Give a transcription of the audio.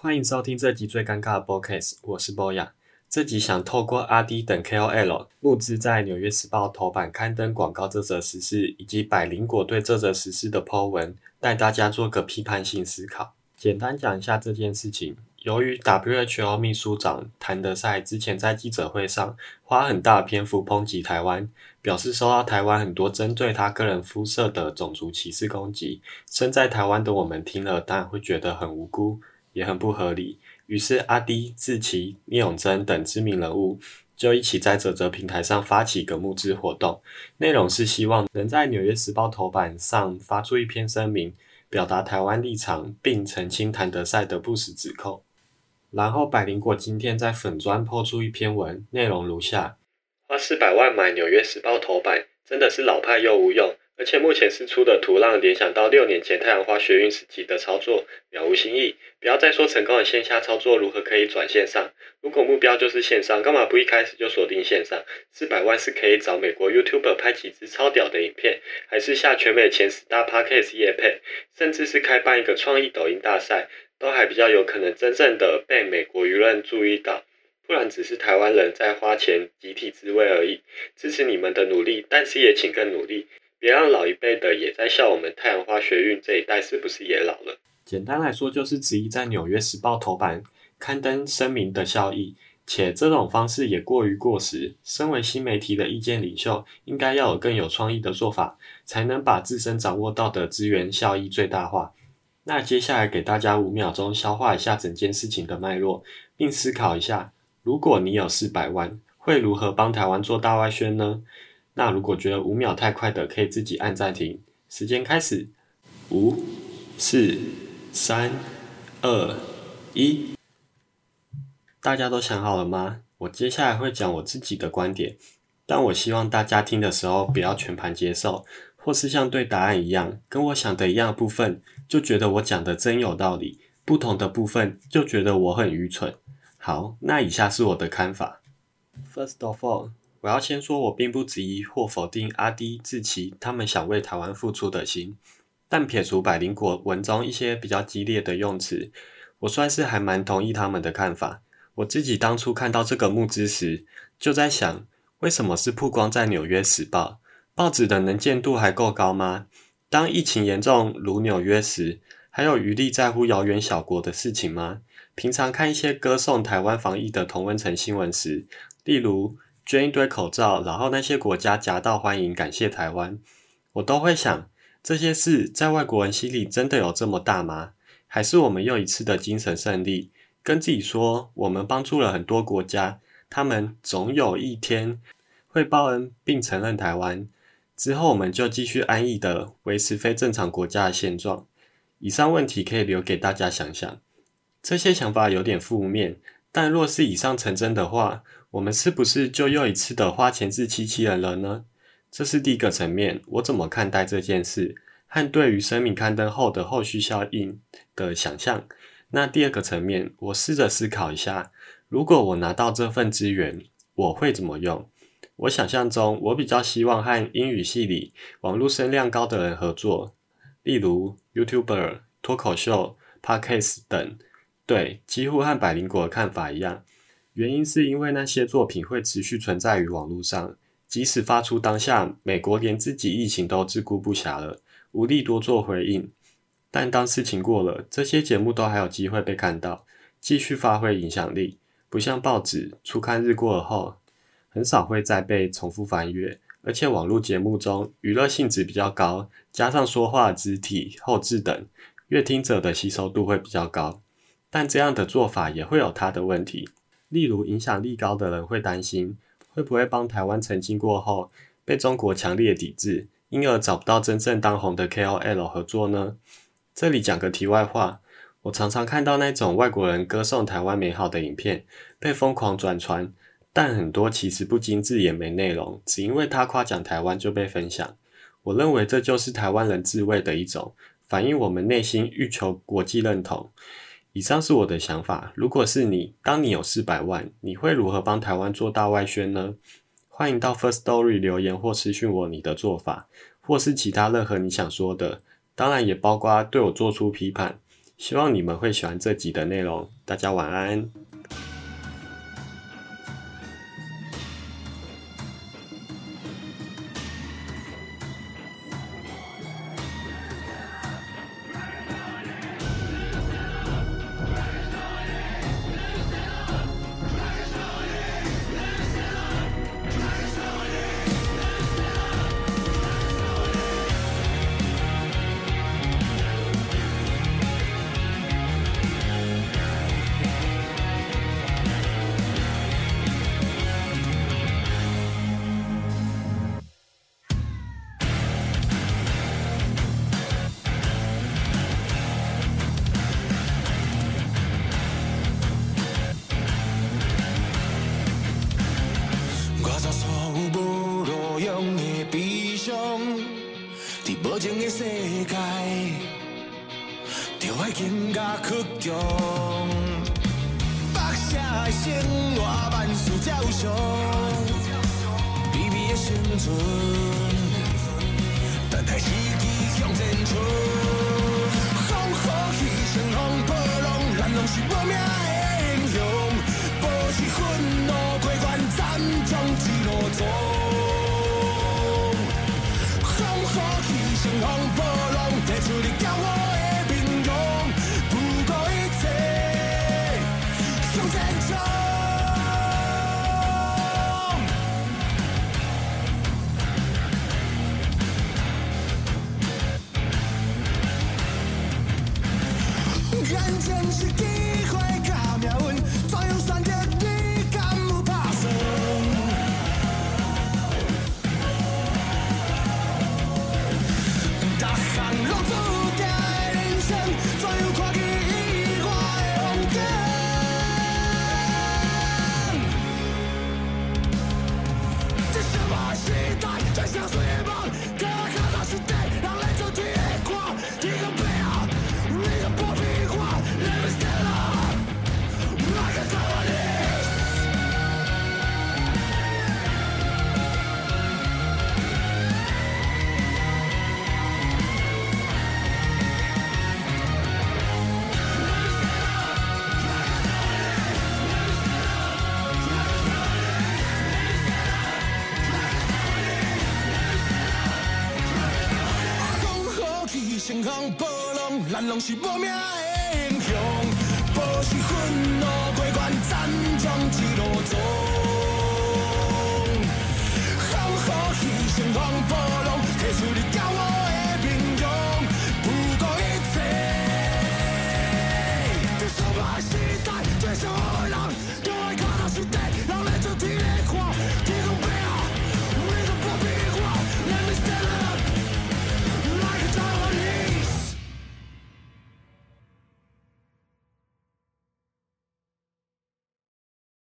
欢迎收听这集最尴尬的 podcast，我是 Boya。这集想透过阿 D 等 KOL 募资在《纽约时报》头版刊登广告这则实事，以及百灵果对这则实事的 po 文，带大家做个批判性思考。简单讲一下这件事情。由于 WHO 秘书长谭德赛之前在记者会上花很大篇幅抨击台湾，表示收到台湾很多针对他个人肤色的种族歧视攻击，身在台湾的我们听了当然会觉得很无辜。也很不合理，于是阿迪、志奇、聂永贞等知名人物就一起在泽泽平台上发起一个募资活动，内容是希望能在《纽约时报》头版上发出一篇声明，表达台湾立场，并澄清谭德赛的不实指控。然后百灵果今天在粉砖抛出一篇文，内容如下：花四百万买《纽约时报》头版，真的是老派又无用。而且目前释出的图让联想到六年前太阳花学运时期的操作，了无新意。不要再说成功的线下操作如何可以转线上，如果目标就是线上，干嘛不一开始就锁定线上？四百万是可以找美国 YouTuber 拍几支超屌的影片，还是下全美前十大 Podcast 夜配，甚至是开办一个创意抖音大赛，都还比较有可能真正的被美国舆论注意到。不然只是台湾人在花钱集体自慰而已。支持你们的努力，但是也请更努力。别让老一辈的也在笑我们太阳花学运这一代是不是也老了？简单来说，就是质疑在《纽约时报》头版刊登声明的效益，且这种方式也过于过时。身为新媒体的意见领袖，应该要有更有创意的做法，才能把自身掌握到的资源效益最大化。那接下来给大家五秒钟消化一下整件事情的脉络，并思考一下：如果你有四百万，会如何帮台湾做大外宣呢？那如果觉得五秒太快的，可以自己按暂停。时间开始，五、四、三、二、一。大家都想好了吗？我接下来会讲我自己的观点，但我希望大家听的时候不要全盘接受，或是像对答案一样，跟我想的一样部分就觉得我讲的真有道理，不同的部分就觉得我很愚蠢。好，那以下是我的看法。First of all。我要先说，我并不质疑或否定阿迪、志奇他们想为台湾付出的心，但撇除百灵果文中一些比较激烈的用词，我算是还蛮同意他们的看法。我自己当初看到这个募资时，就在想，为什么是曝光在《纽约时报》？报纸的能见度还够高吗？当疫情严重如纽约时，还有余力在乎遥远小国的事情吗？平常看一些歌颂台湾防疫的同温层新闻时，例如。捐一堆口罩，然后那些国家夹道欢迎，感谢台湾，我都会想，这些事在外国人心里真的有这么大吗？还是我们又一次的精神胜利，跟自己说我们帮助了很多国家，他们总有一天会报恩并承认台湾，之后我们就继续安逸的维持非正常国家的现状。以上问题可以留给大家想想，这些想法有点负面，但若是以上成真的话。我们是不是就又一次的花钱自欺欺人了呢？这是第一个层面，我怎么看待这件事，和对于声明刊登后的后续效应的想象。那第二个层面，我试着思考一下，如果我拿到这份资源，我会怎么用？我想象中，我比较希望和英语系里网络声量高的人合作，例如 YouTuber、脱口秀、Podcast 等。对，几乎和百灵果的看法一样。原因是因为那些作品会持续存在于网络上，即使发出当下，美国连自己疫情都自顾不暇了，无力多做回应。但当事情过了，这些节目都还有机会被看到，继续发挥影响力。不像报纸初刊日过后，很少会再被重复翻阅。而且网络节目中娱乐性质比较高，加上说话肢体、后置等，阅听者的吸收度会比较高。但这样的做法也会有它的问题。例如，影响力高的人会担心，会不会帮台湾澄清过后被中国强烈抵制，因而找不到真正当红的 KOL 合作呢？这里讲个题外话，我常常看到那种外国人歌颂台湾美好的影片被疯狂转传，但很多其实不精致也没内容，只因为他夸奖台湾就被分享。我认为这就是台湾人自卫的一种，反映我们内心欲求国际认同。以上是我的想法。如果是你当你有四百万你会如何帮台湾做大外宣呢？欢迎到 first story 留言或私信我你的做法或是其他任何你想说的当然也包括对我做出批判。希望你们会喜欢这集的内容。大家晚安。就要更加倔强，北社的生活万事照常，卑微的生存，但台耳机响震出。人保拢，咱拢是无名的英雄，无是愤怒。